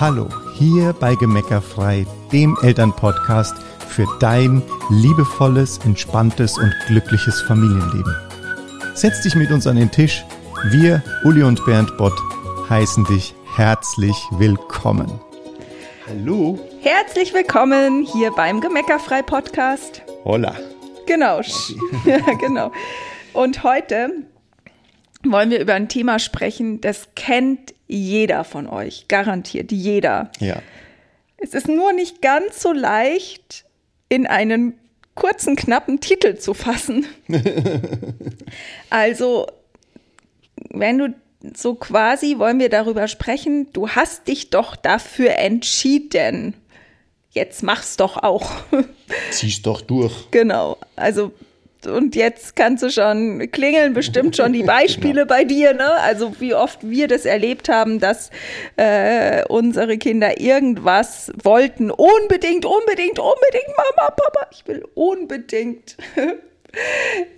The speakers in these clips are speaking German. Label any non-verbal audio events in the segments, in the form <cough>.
Hallo, hier bei Gemeckerfrei, dem Elternpodcast für dein liebevolles, entspanntes und glückliches Familienleben. Setz dich mit uns an den Tisch. Wir, Uli und Bernd Bott, heißen dich herzlich willkommen. Hallo. Herzlich willkommen hier beim Gemeckerfrei Podcast. Holla. Genau. <laughs> ja, genau. Und heute wollen wir über ein Thema sprechen, das kennt jeder von euch, garantiert jeder. Ja. Es ist nur nicht ganz so leicht, in einen kurzen, knappen Titel zu fassen. <laughs> also, wenn du so quasi wollen wir darüber sprechen, du hast dich doch dafür entschieden. Jetzt mach's doch auch. Zieh's doch durch. Genau. Also und jetzt kannst du schon klingeln bestimmt schon die <laughs> Beispiele genau. bei dir, ne? Also wie oft wir das erlebt haben, dass äh, unsere Kinder irgendwas wollten, unbedingt, unbedingt, unbedingt, Mama, Papa, ich will unbedingt. <laughs>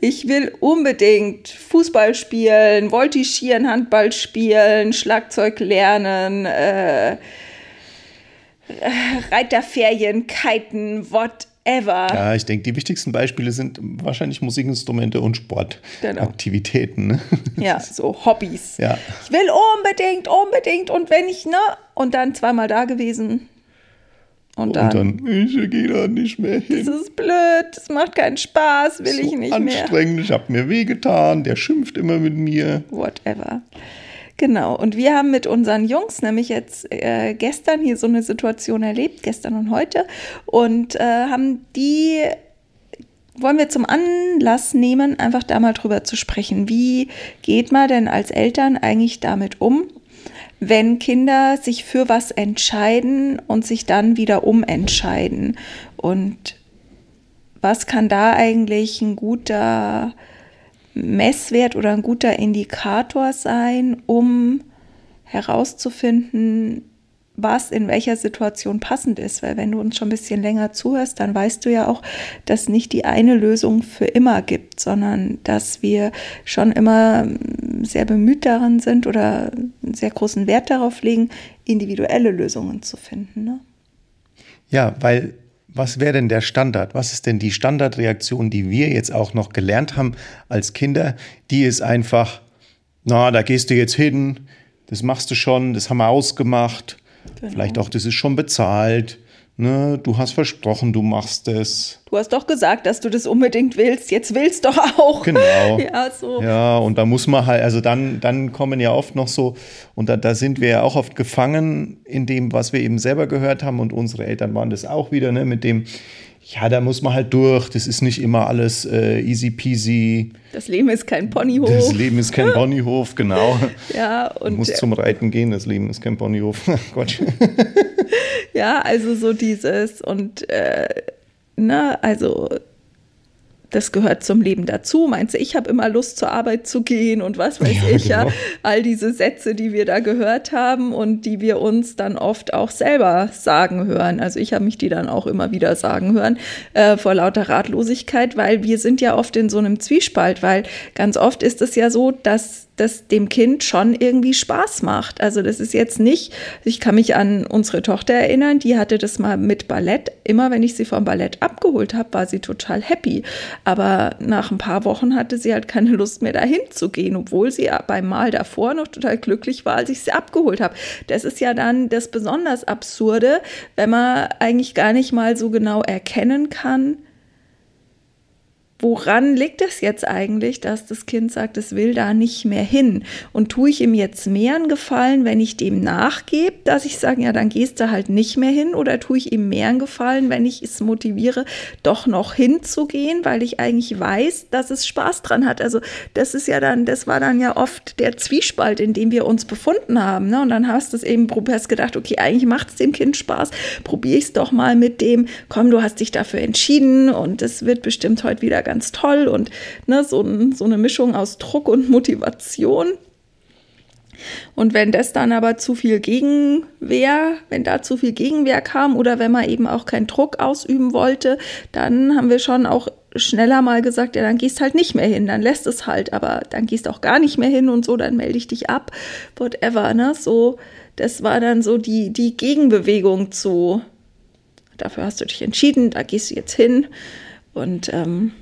Ich will unbedingt Fußball spielen, Voltigieren, Handball spielen, Schlagzeug lernen, äh, Reiterferien, Kiten, whatever ever. Ja, ich denke, die wichtigsten Beispiele sind wahrscheinlich Musikinstrumente und Sportaktivitäten. Genau. Ne? <laughs> Ja, <laughs> so Hobbys. Ja. Ich will unbedingt, unbedingt und wenn ich, ne? Und dann zweimal da gewesen. Und dann, und dann ich gehe da nicht mehr hin. Das ist blöd, das macht keinen Spaß, will so ich nicht anstrengend, mehr. Anstrengend, ich habe mir wehgetan, der schimpft immer mit mir. Whatever. Genau, und wir haben mit unseren Jungs nämlich jetzt äh, gestern hier so eine Situation erlebt, gestern und heute, und äh, haben die, wollen wir zum Anlass nehmen, einfach da mal drüber zu sprechen. Wie geht man denn als Eltern eigentlich damit um, wenn Kinder sich für was entscheiden und sich dann wieder umentscheiden? Und was kann da eigentlich ein guter Messwert oder ein guter Indikator sein, um herauszufinden, was in welcher Situation passend ist. Weil wenn du uns schon ein bisschen länger zuhörst, dann weißt du ja auch, dass nicht die eine Lösung für immer gibt, sondern dass wir schon immer sehr bemüht daran sind oder einen sehr großen Wert darauf legen, individuelle Lösungen zu finden. Ne? Ja, weil was wäre denn der Standard? Was ist denn die Standardreaktion, die wir jetzt auch noch gelernt haben als Kinder? Die ist einfach, na, da gehst du jetzt hin, das machst du schon, das haben wir ausgemacht, genau. vielleicht auch, das ist schon bezahlt ne, du hast versprochen, du machst es. Du hast doch gesagt, dass du das unbedingt willst. Jetzt willst doch auch. Genau. <laughs> ja, so. Ja, und da muss man halt, also dann, dann kommen ja oft noch so, und da, da sind wir ja auch oft gefangen in dem, was wir eben selber gehört haben. Und unsere Eltern waren das auch wieder, ne, mit dem, ja, da muss man halt durch. Das ist nicht immer alles äh, easy peasy. Das Leben ist kein Ponyhof. Das Leben ist kein <laughs> Ponyhof, genau. ja, und. Du musst äh, zum Reiten gehen, das Leben ist kein Ponyhof. <laughs> Gott. <laughs> ja, also so dieses und, äh, ne, also das gehört zum Leben dazu. Meinst du, ich habe immer Lust zur Arbeit zu gehen und was weiß ja, ich genau. ja. All diese Sätze, die wir da gehört haben und die wir uns dann oft auch selber sagen hören. Also ich habe mich die dann auch immer wieder sagen hören äh, vor lauter Ratlosigkeit, weil wir sind ja oft in so einem Zwiespalt, weil ganz oft ist es ja so, dass das dem Kind schon irgendwie Spaß macht. Also das ist jetzt nicht, ich kann mich an unsere Tochter erinnern, die hatte das mal mit Ballett. Immer wenn ich sie vom Ballett abgeholt habe, war sie total happy. Aber nach ein paar Wochen hatte sie halt keine Lust mehr dahin zu gehen, obwohl sie beim Mal davor noch total glücklich war, als ich sie abgeholt habe. Das ist ja dann das besonders Absurde, wenn man eigentlich gar nicht mal so genau erkennen kann, woran liegt es jetzt eigentlich, dass das Kind sagt, es will da nicht mehr hin? Und tue ich ihm jetzt mehr einen Gefallen, wenn ich dem nachgebe, dass ich sage, ja, dann gehst du halt nicht mehr hin? Oder tue ich ihm mehr einen Gefallen, wenn ich es motiviere, doch noch hinzugehen, weil ich eigentlich weiß, dass es Spaß dran hat? Also das ist ja dann, das war dann ja oft der Zwiespalt, in dem wir uns befunden haben. Ne? Und dann hast du es eben, hast gedacht, okay, eigentlich macht es dem Kind Spaß, probiere ich es doch mal mit dem, komm, du hast dich dafür entschieden und es wird bestimmt heute wieder ganz toll und ne, so, so eine Mischung aus Druck und Motivation. Und wenn das dann aber zu viel Gegenwehr, wenn da zu viel Gegenwehr kam oder wenn man eben auch keinen Druck ausüben wollte, dann haben wir schon auch schneller mal gesagt, ja, dann gehst halt nicht mehr hin, dann lässt es halt, aber dann gehst auch gar nicht mehr hin und so, dann melde ich dich ab, whatever, ne? So, das war dann so die, die Gegenbewegung zu, dafür hast du dich entschieden, da gehst du jetzt hin. Und ähm,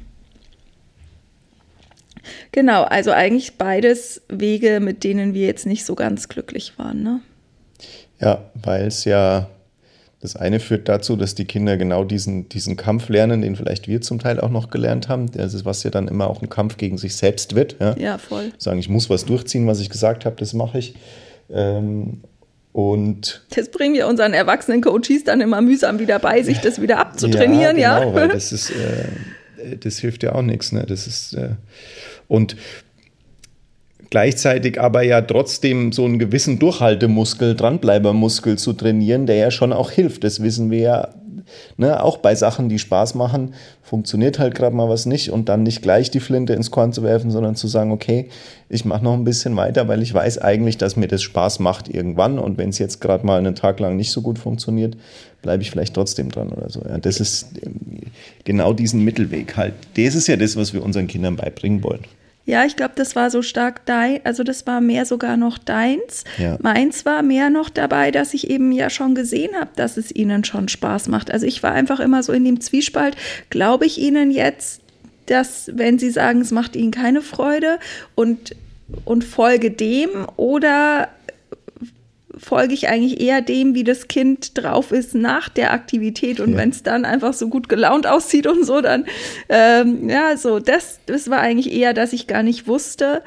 genau, also eigentlich beides Wege, mit denen wir jetzt nicht so ganz glücklich waren, ne? Ja, weil es ja das eine führt dazu, dass die Kinder genau diesen, diesen Kampf lernen, den vielleicht wir zum Teil auch noch gelernt haben. Das ist, was ja dann immer auch ein Kampf gegen sich selbst wird. Ja, ja voll. Sagen, ich muss was durchziehen, was ich gesagt habe, das mache ich. Ähm, und das bringen wir unseren erwachsenen Coaches dann immer mühsam wieder bei, sich das wieder abzutrainieren, ja. Genau, ja. weil <laughs> das ist, äh, das hilft ja auch nichts. Ne? Das ist, äh, und gleichzeitig aber ja trotzdem so einen gewissen Durchhaltemuskel, Dranbleibermuskel zu trainieren, der ja schon auch hilft. Das wissen wir ja ne, auch bei Sachen, die Spaß machen, funktioniert halt gerade mal was nicht und dann nicht gleich die Flinte ins Korn zu werfen, sondern zu sagen, okay, ich mache noch ein bisschen weiter, weil ich weiß eigentlich, dass mir das Spaß macht irgendwann und wenn es jetzt gerade mal einen Tag lang nicht so gut funktioniert, bleibe ich vielleicht trotzdem dran oder so. Ja, das ist ähm, genau diesen Mittelweg halt. Das ist ja das, was wir unseren Kindern beibringen wollen. Ja, ich glaube, das war so stark dein, also das war mehr sogar noch deins. Ja. Meins war mehr noch dabei, dass ich eben ja schon gesehen habe, dass es ihnen schon Spaß macht. Also ich war einfach immer so in dem Zwiespalt, glaube ich ihnen jetzt, dass wenn sie sagen, es macht ihnen keine Freude und, und folge dem oder folge ich eigentlich eher dem, wie das Kind drauf ist nach der Aktivität. Und ja. wenn es dann einfach so gut gelaunt aussieht und so, dann, ähm, ja, so, das, das war eigentlich eher, dass ich gar nicht wusste,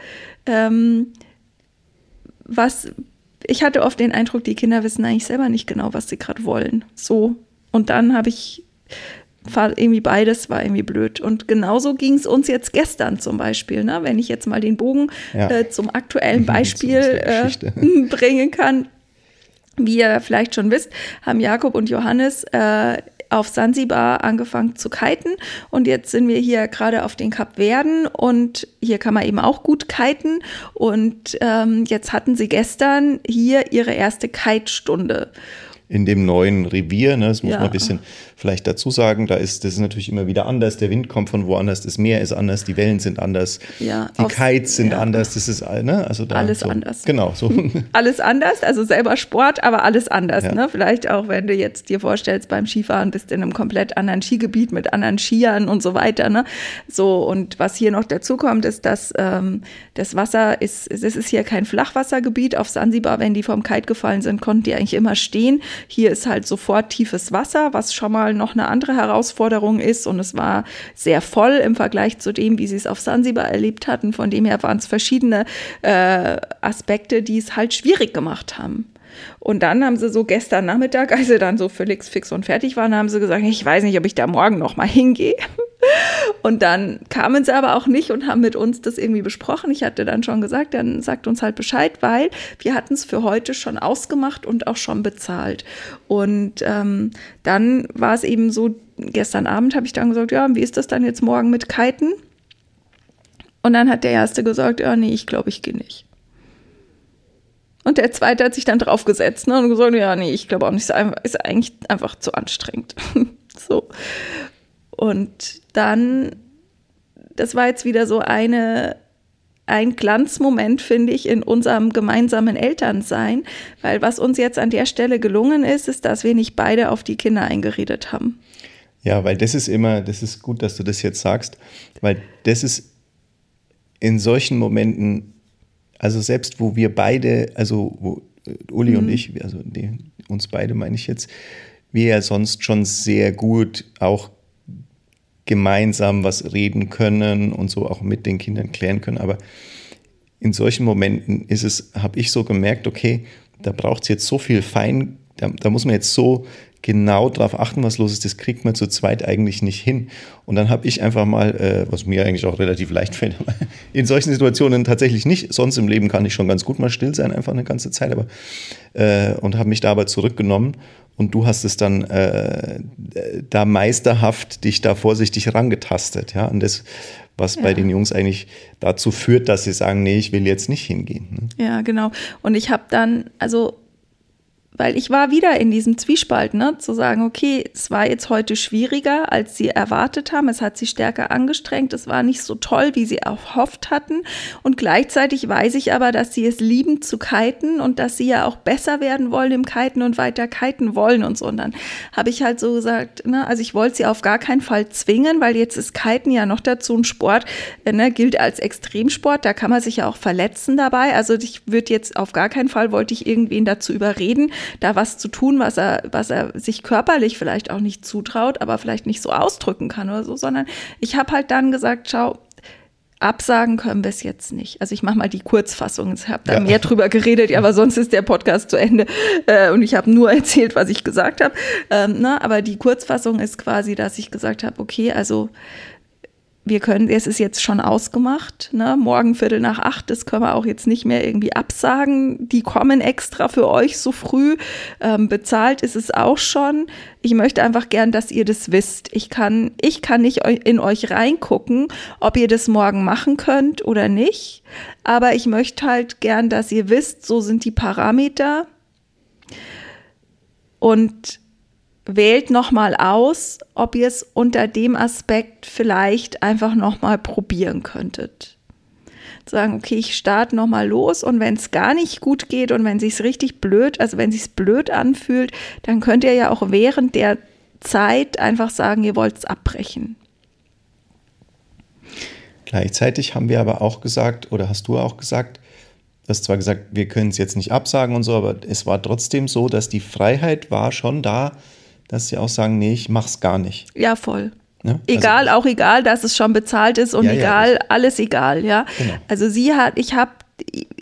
ähm, was, ich hatte oft den Eindruck, die Kinder wissen eigentlich selber nicht genau, was sie gerade wollen. So. Und dann habe ich irgendwie beides war irgendwie blöd. Und genauso ging es uns jetzt gestern zum Beispiel. Ne? Wenn ich jetzt mal den Bogen ja. äh, zum aktuellen <laughs> Beispiel äh, <laughs> bringen kann. Wie ihr vielleicht schon wisst, haben Jakob und Johannes äh, auf Sansibar angefangen zu kiten. Und jetzt sind wir hier gerade auf den Kapverden und hier kann man eben auch gut kiten. Und ähm, jetzt hatten sie gestern hier ihre erste Kitestunde in dem neuen Revier. Ne? Das muss ja. man ein bisschen vielleicht dazu sagen. Da ist das ist natürlich immer wieder anders. Der Wind kommt von woanders, das Meer ist anders, die Wellen sind anders, ja, die Kites sind ja. anders. Das ist ne? also da, alles so, anders. Genau so. <laughs> alles anders, also selber Sport, aber alles anders. Ne? Vielleicht auch, wenn du jetzt dir vorstellst beim Skifahren bist in einem komplett anderen Skigebiet mit anderen Skiern und so weiter. Ne? So und was hier noch dazu kommt, ist, dass ähm, das Wasser ist. Es ist hier kein Flachwassergebiet. Auf Sansibar, wenn die vom Kite gefallen sind, konnten die eigentlich immer stehen. Hier ist halt sofort tiefes Wasser, was schon mal noch eine andere Herausforderung ist. Und es war sehr voll im Vergleich zu dem, wie sie es auf Sansibar erlebt hatten. Von dem her waren es verschiedene äh, Aspekte, die es halt schwierig gemacht haben. Und dann haben sie so gestern Nachmittag, als sie dann so völlig fix und fertig waren, haben sie gesagt, ich weiß nicht, ob ich da morgen noch mal hingehe. Und dann kamen sie aber auch nicht und haben mit uns das irgendwie besprochen. Ich hatte dann schon gesagt, dann sagt uns halt Bescheid, weil wir hatten es für heute schon ausgemacht und auch schon bezahlt. Und ähm, dann war es eben so, gestern Abend habe ich dann gesagt, ja, wie ist das dann jetzt morgen mit Kiten? Und dann hat der Erste gesagt, ja, nee, ich glaube, ich gehe nicht. Und der Zweite hat sich dann draufgesetzt ne, und gesagt, ja, nee, ich glaube auch nicht, ist eigentlich einfach zu anstrengend. <laughs> so. Und dann, das war jetzt wieder so eine, ein Glanzmoment, finde ich, in unserem gemeinsamen Elternsein, weil was uns jetzt an der Stelle gelungen ist, ist, dass wir nicht beide auf die Kinder eingeredet haben. Ja, weil das ist immer, das ist gut, dass du das jetzt sagst, weil das ist in solchen Momenten, also selbst wo wir beide, also wo äh, Uli mhm. und ich, also die, uns beide meine ich jetzt, wir ja sonst schon sehr gut auch gemeinsam was reden können und so auch mit den Kindern klären können. Aber in solchen Momenten ist es, habe ich so gemerkt, okay, da braucht es jetzt so viel Fein, da, da muss man jetzt so genau darauf achten, was los ist, das kriegt man zu zweit eigentlich nicht hin. Und dann habe ich einfach mal, äh, was mir eigentlich auch relativ leicht fällt, <laughs> in solchen Situationen tatsächlich nicht. Sonst im Leben kann ich schon ganz gut mal still sein, einfach eine ganze Zeit, aber äh, und habe mich da aber zurückgenommen und du hast es dann äh, da meisterhaft dich da vorsichtig rangetastet, ja. Und das, was ja. bei den Jungs eigentlich dazu führt, dass sie sagen, nee, ich will jetzt nicht hingehen. Ne? Ja, genau. Und ich habe dann, also weil ich war wieder in diesem Zwiespalt, ne, zu sagen, okay, es war jetzt heute schwieriger, als sie erwartet haben. Es hat sie stärker angestrengt. Es war nicht so toll, wie sie erhofft hatten. Und gleichzeitig weiß ich aber, dass sie es lieben zu kiten und dass sie ja auch besser werden wollen im Kiten und weiter kiten wollen und so. Und dann habe ich halt so gesagt, ne, also ich wollte sie auf gar keinen Fall zwingen, weil jetzt ist Kiten ja noch dazu ein Sport, äh, ne, gilt als Extremsport. Da kann man sich ja auch verletzen dabei. Also ich würde jetzt auf gar keinen Fall wollte ich irgendwen dazu überreden, da was zu tun, was er, was er sich körperlich vielleicht auch nicht zutraut, aber vielleicht nicht so ausdrücken kann oder so, sondern ich habe halt dann gesagt, schau, Absagen können wir es jetzt nicht. Also ich mache mal die Kurzfassung. Ich habe da ja. mehr drüber geredet, aber sonst ist der Podcast zu Ende äh, und ich habe nur <laughs> erzählt, was ich gesagt habe. Ähm, na, aber die Kurzfassung ist quasi, dass ich gesagt habe, okay, also wir können, es ist jetzt schon ausgemacht, ne? morgen Viertel nach acht, das können wir auch jetzt nicht mehr irgendwie absagen. Die kommen extra für euch so früh. Ähm, bezahlt ist es auch schon. Ich möchte einfach gern, dass ihr das wisst. Ich kann, ich kann nicht in euch reingucken, ob ihr das morgen machen könnt oder nicht. Aber ich möchte halt gern, dass ihr wisst, so sind die Parameter. Und wählt nochmal aus, ob ihr es unter dem Aspekt vielleicht einfach nochmal probieren könntet. Sagen, okay, ich starte nochmal los und wenn es gar nicht gut geht und wenn es richtig blöd, also wenn es blöd anfühlt, dann könnt ihr ja auch während der Zeit einfach sagen, ihr wollt es abbrechen. Gleichzeitig haben wir aber auch gesagt, oder hast du auch gesagt, du hast zwar gesagt, wir können es jetzt nicht absagen und so, aber es war trotzdem so, dass die Freiheit war schon da, dass sie auch sagen, nee, ich mach's gar nicht. Ja, voll. Ja? Also egal, also, auch egal, dass es schon bezahlt ist und ja, egal, ja, alles egal, ja. Genau. Also sie hat, ich habe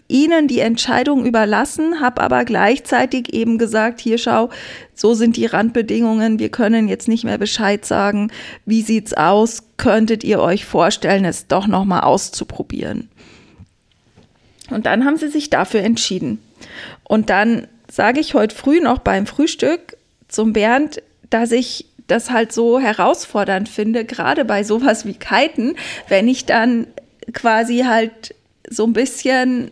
ihnen die Entscheidung überlassen, habe aber gleichzeitig eben gesagt, hier schau, so sind die Randbedingungen, wir können jetzt nicht mehr Bescheid sagen, wie sieht's aus, könntet ihr euch vorstellen, es doch noch mal auszuprobieren. Und dann haben sie sich dafür entschieden. Und dann sage ich heute früh noch beim Frühstück, zum Bernd, dass ich das halt so herausfordernd finde, gerade bei sowas wie Kiten, wenn ich dann quasi halt so ein bisschen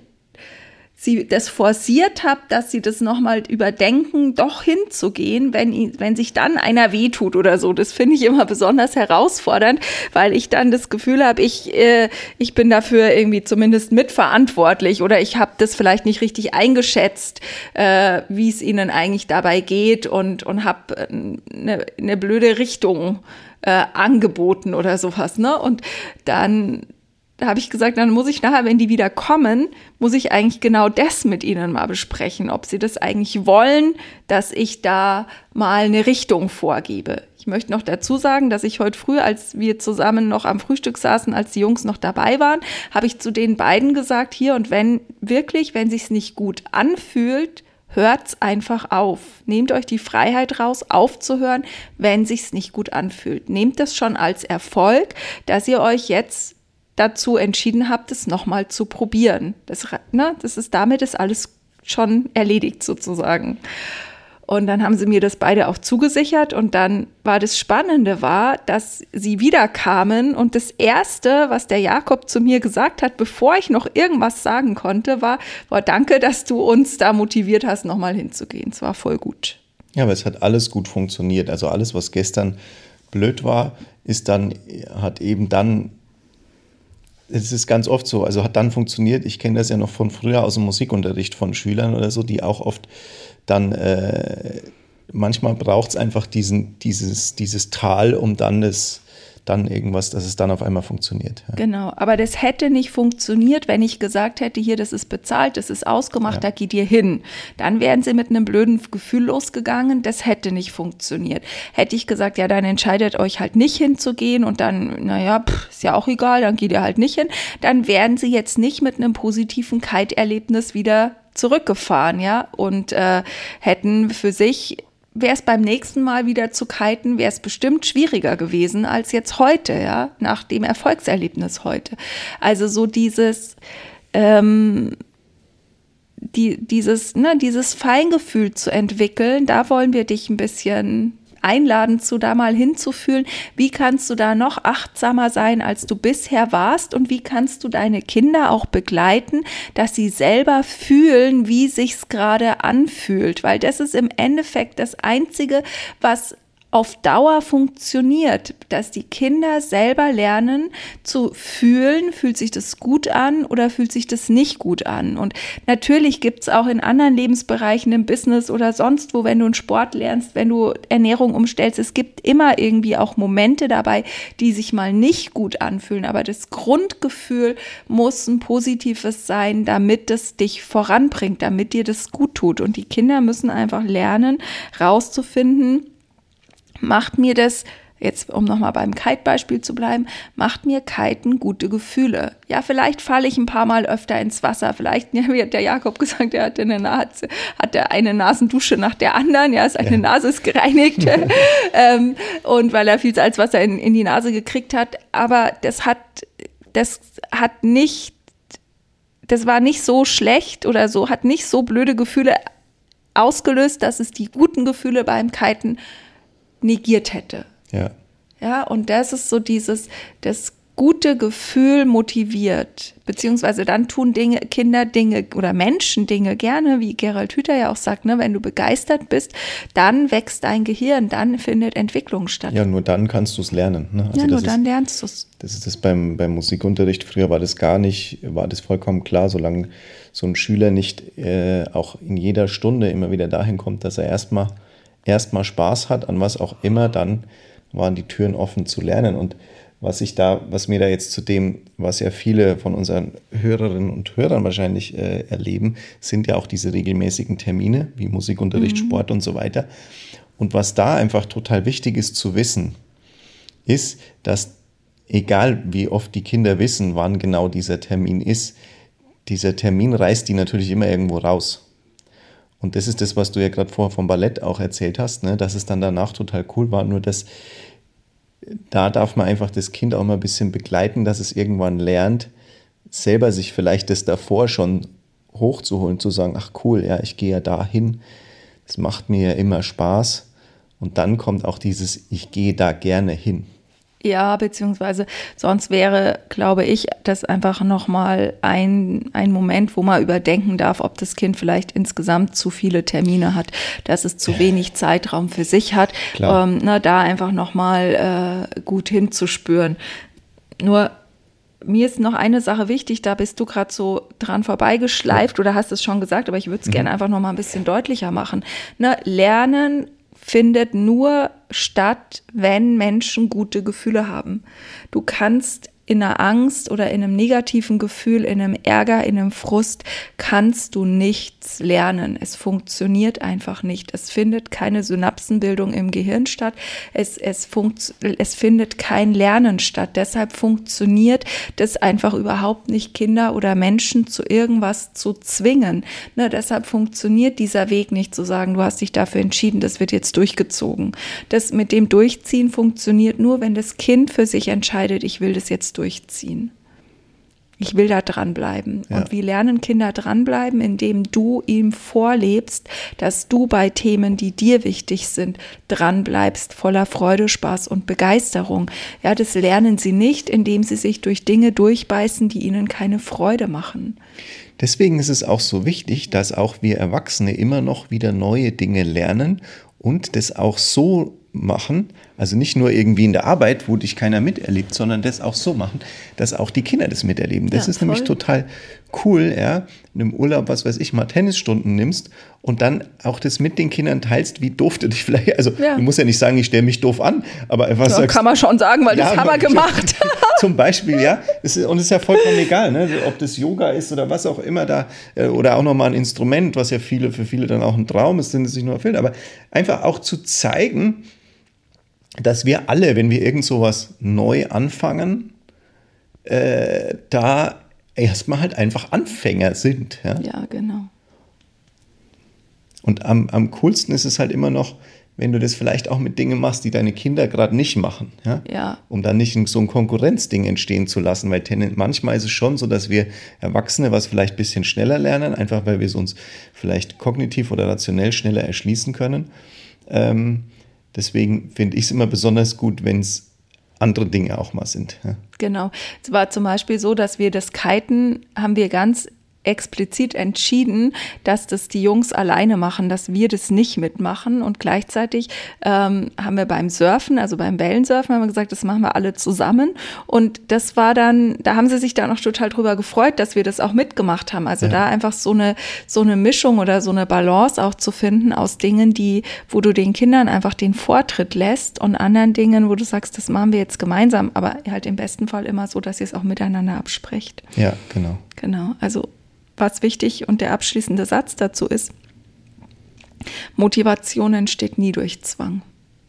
sie das forciert habe, dass sie das nochmal überdenken, doch hinzugehen, wenn, wenn sich dann einer wehtut oder so. Das finde ich immer besonders herausfordernd, weil ich dann das Gefühl habe, ich, äh, ich bin dafür irgendwie zumindest mitverantwortlich oder ich habe das vielleicht nicht richtig eingeschätzt, äh, wie es ihnen eigentlich dabei geht und, und habe eine, äh, eine blöde Richtung äh, angeboten oder sowas. Ne? Und dann da habe ich gesagt, dann muss ich nachher, wenn die wieder kommen, muss ich eigentlich genau das mit ihnen mal besprechen, ob sie das eigentlich wollen, dass ich da mal eine Richtung vorgebe. Ich möchte noch dazu sagen, dass ich heute früh, als wir zusammen noch am Frühstück saßen, als die Jungs noch dabei waren, habe ich zu den beiden gesagt, hier und wenn wirklich, wenn sich's nicht gut anfühlt, hört's einfach auf. Nehmt euch die Freiheit raus, aufzuhören, wenn sich's nicht gut anfühlt. Nehmt das schon als Erfolg, dass ihr euch jetzt dazu entschieden habt, es nochmal zu probieren. Das, ne, das ist damit ist alles schon erledigt sozusagen. Und dann haben sie mir das beide auch zugesichert und dann war das Spannende war, dass sie wieder kamen und das erste, was der Jakob zu mir gesagt hat, bevor ich noch irgendwas sagen konnte, war, war danke, dass du uns da motiviert hast, nochmal hinzugehen. Es war voll gut. Ja, aber es hat alles gut funktioniert. Also alles, was gestern blöd war, ist dann, hat eben dann es ist ganz oft so, also hat dann funktioniert, ich kenne das ja noch von früher aus dem Musikunterricht von Schülern oder so, die auch oft dann, äh, manchmal braucht es einfach diesen, dieses, dieses Tal, um dann das dann irgendwas, dass es dann auf einmal funktioniert. Ja. Genau, aber das hätte nicht funktioniert, wenn ich gesagt hätte, hier, das ist bezahlt, das ist ausgemacht, ja. da geht ihr hin. Dann wären sie mit einem blöden Gefühl losgegangen, das hätte nicht funktioniert. Hätte ich gesagt, ja, dann entscheidet euch halt nicht hinzugehen und dann, naja, pff, ist ja auch egal, dann geht ihr halt nicht hin, dann wären sie jetzt nicht mit einem positiven Kite-Erlebnis wieder zurückgefahren, ja, und äh, hätten für sich wäre es beim nächsten Mal wieder zu kiten, wäre es bestimmt schwieriger gewesen als jetzt heute, ja, nach dem Erfolgserlebnis heute. Also so dieses, ähm, die, dieses, ne, dieses Feingefühl zu entwickeln, da wollen wir dich ein bisschen einladen, zu da mal hinzufühlen, wie kannst du da noch achtsamer sein, als du bisher warst? Und wie kannst du deine Kinder auch begleiten, dass sie selber fühlen, wie sich's gerade anfühlt, weil das ist im Endeffekt das einzige, was auf Dauer funktioniert, dass die Kinder selber lernen zu fühlen, fühlt sich das gut an oder fühlt sich das nicht gut an. Und natürlich gibt es auch in anderen Lebensbereichen im Business oder sonst wo, wenn du einen Sport lernst, wenn du Ernährung umstellst, es gibt immer irgendwie auch Momente dabei, die sich mal nicht gut anfühlen. Aber das Grundgefühl muss ein positives sein, damit es dich voranbringt, damit dir das gut tut. Und die Kinder müssen einfach lernen, rauszufinden, macht mir das, jetzt um nochmal beim Kite-Beispiel zu bleiben, macht mir Kiten gute Gefühle. Ja, vielleicht falle ich ein paar Mal öfter ins Wasser. Vielleicht, ja, wie hat der Jakob gesagt, er hatte eine, Nase, hatte eine Nasendusche nach der anderen. Ja, seine ja. Nase ist gereinigt. <laughs> ähm, und weil er viel Salzwasser in, in die Nase gekriegt hat. Aber das hat, das hat nicht, das war nicht so schlecht oder so, hat nicht so blöde Gefühle ausgelöst, dass es die guten Gefühle beim Kiten negiert hätte. Ja. Ja, und das ist so dieses, das gute Gefühl motiviert, beziehungsweise dann tun Dinge, Kinder Dinge oder Menschen Dinge gerne, wie Gerald Hüther ja auch sagt, ne, wenn du begeistert bist, dann wächst dein Gehirn, dann findet Entwicklung statt. Ja, nur dann kannst du es lernen. Ne? Also ja, nur dann ist, lernst du es. Das ist das beim, beim Musikunterricht. Früher war das gar nicht, war das vollkommen klar, solange so ein Schüler nicht äh, auch in jeder Stunde immer wieder dahin kommt, dass er erstmal erstmal Spaß hat, an was auch immer, dann waren die Türen offen zu lernen. Und was ich da, was mir da jetzt zu dem, was ja viele von unseren Hörerinnen und Hörern wahrscheinlich äh, erleben, sind ja auch diese regelmäßigen Termine wie Musikunterricht, mhm. Sport und so weiter. Und was da einfach total wichtig ist zu wissen, ist, dass egal wie oft die Kinder wissen, wann genau dieser Termin ist, dieser Termin reißt die natürlich immer irgendwo raus. Und das ist das, was du ja gerade vorher vom Ballett auch erzählt hast, ne? dass es dann danach total cool war. Nur dass da darf man einfach das Kind auch mal ein bisschen begleiten, dass es irgendwann lernt, selber sich vielleicht das davor schon hochzuholen, zu sagen, ach cool, ja, ich gehe ja da hin. Das macht mir ja immer Spaß. Und dann kommt auch dieses, ich gehe da gerne hin. Ja, beziehungsweise sonst wäre, glaube ich, das einfach nochmal ein, ein Moment, wo man überdenken darf, ob das Kind vielleicht insgesamt zu viele Termine hat, dass es zu wenig Zeitraum für sich hat. Ähm, na, da einfach nochmal äh, gut hinzuspüren. Nur mir ist noch eine Sache wichtig, da bist du gerade so dran vorbeigeschleift oder hast es schon gesagt, aber ich würde es mhm. gerne einfach noch mal ein bisschen deutlicher machen. Ne, lernen findet nur statt, wenn Menschen gute Gefühle haben. Du kannst in einer Angst oder in einem negativen Gefühl, in einem Ärger, in einem Frust kannst du nichts lernen. Es funktioniert einfach nicht. Es findet keine Synapsenbildung im Gehirn statt. Es, es, es findet kein Lernen statt. Deshalb funktioniert das einfach überhaupt nicht, Kinder oder Menschen zu irgendwas zu zwingen. Ne, deshalb funktioniert dieser Weg nicht zu sagen, du hast dich dafür entschieden, das wird jetzt durchgezogen. Das mit dem Durchziehen funktioniert nur, wenn das Kind für sich entscheidet, ich will das jetzt durchziehen. Ich will da dranbleiben. Ja. Und wie lernen Kinder dranbleiben, indem du ihm vorlebst, dass du bei Themen, die dir wichtig sind, dranbleibst, voller Freude, Spaß und Begeisterung. Ja, das lernen sie nicht, indem sie sich durch Dinge durchbeißen, die ihnen keine Freude machen. Deswegen ist es auch so wichtig, dass auch wir Erwachsene immer noch wieder neue Dinge lernen und das auch so machen, also nicht nur irgendwie in der Arbeit, wo dich keiner miterlebt, sondern das auch so machen, dass auch die Kinder das miterleben. Das ja, ist voll. nämlich total cool, ja, in einem Urlaub, was weiß ich, mal Tennisstunden nimmst und dann auch das mit den Kindern teilst, wie doof du dich vielleicht, also ja. du musst ja nicht sagen, ich stelle mich doof an, aber einfach ja, sagst, kann man schon sagen, weil ja, das haben wir <laughs> gemacht. <laughs> Zum Beispiel, ja, ist, und es ist ja vollkommen egal, ne, ob das Yoga ist oder was auch immer da, äh, oder auch nochmal ein Instrument, was ja viele, für viele dann auch ein Traum ist, den es sich nur erfüllt, aber einfach auch zu zeigen, dass wir alle, wenn wir irgend sowas neu anfangen, äh, da erstmal halt einfach Anfänger sind. Ja, ja genau. Und am, am coolsten ist es halt immer noch, wenn du das vielleicht auch mit Dingen machst, die deine Kinder gerade nicht machen. Ja? ja. Um dann nicht so ein Konkurrenzding entstehen zu lassen, weil manchmal ist es schon so, dass wir Erwachsene was vielleicht ein bisschen schneller lernen, einfach weil wir es uns vielleicht kognitiv oder rationell schneller erschließen können. Ähm, Deswegen finde ich es immer besonders gut, wenn es andere Dinge auch mal sind. Genau. Es war zum Beispiel so, dass wir das Kiten haben wir ganz explizit entschieden, dass das die Jungs alleine machen, dass wir das nicht mitmachen. Und gleichzeitig ähm, haben wir beim Surfen, also beim Wellensurfen, haben wir gesagt, das machen wir alle zusammen. Und das war dann, da haben sie sich dann auch total drüber gefreut, dass wir das auch mitgemacht haben. Also ja. da einfach so eine, so eine Mischung oder so eine Balance auch zu finden aus Dingen, die, wo du den Kindern einfach den Vortritt lässt und anderen Dingen, wo du sagst, das machen wir jetzt gemeinsam, aber halt im besten Fall immer so, dass ihr es auch miteinander absprecht. Ja, genau. Genau. Also was wichtig und der abschließende Satz dazu ist, Motivation entsteht nie durch Zwang.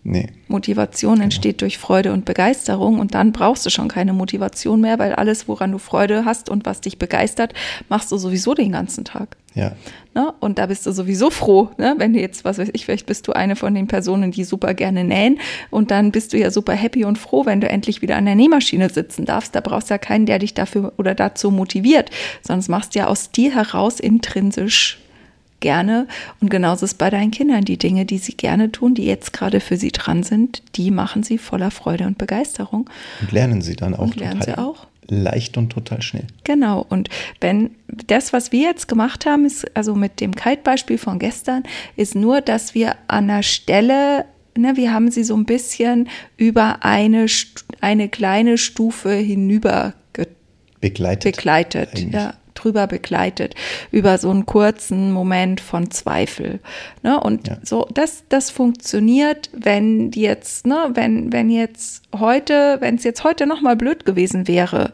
Nee. Motivation genau. entsteht durch Freude und Begeisterung und dann brauchst du schon keine Motivation mehr, weil alles, woran du Freude hast und was dich begeistert, machst du sowieso den ganzen Tag. Ja. Ne? Und da bist du sowieso froh, ne? wenn du jetzt, was weiß ich, vielleicht bist du eine von den Personen, die super gerne nähen und dann bist du ja super happy und froh, wenn du endlich wieder an der Nähmaschine sitzen darfst. Da brauchst du ja keinen, der dich dafür oder dazu motiviert, sonst machst du ja aus dir heraus intrinsisch gerne. Und genauso ist es bei deinen Kindern. Die Dinge, die sie gerne tun, die jetzt gerade für sie dran sind, die machen sie voller Freude und Begeisterung. Und lernen sie dann auch. Und lernen sie auch. Leicht und total schnell. Genau. Und wenn das, was wir jetzt gemacht haben, ist, also mit dem Kite-Beispiel von gestern, ist nur, dass wir an der Stelle Ne, wir haben sie so ein bisschen über eine, eine kleine Stufe hinüber begleitet. begleitet ja drüber begleitet, über so einen kurzen Moment von Zweifel. Ne? Und ja. so, das, das funktioniert, wenn jetzt, ne, wenn, wenn jetzt heute, wenn es jetzt heute nochmal blöd gewesen wäre,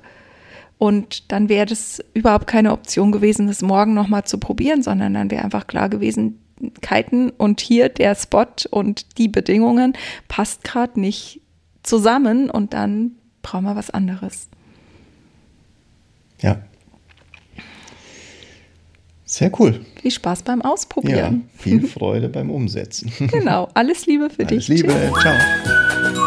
und dann wäre das überhaupt keine Option gewesen, das morgen nochmal zu probieren, sondern dann wäre einfach klar gewesen, Kiten und hier der Spot und die Bedingungen passt gerade nicht zusammen und dann brauchen wir was anderes. Ja, sehr cool. Viel Spaß beim Ausprobieren. Ja, viel <laughs> Freude beim Umsetzen. Genau. Alles Liebe für Alles dich. Liebe. Tschüss. Ciao.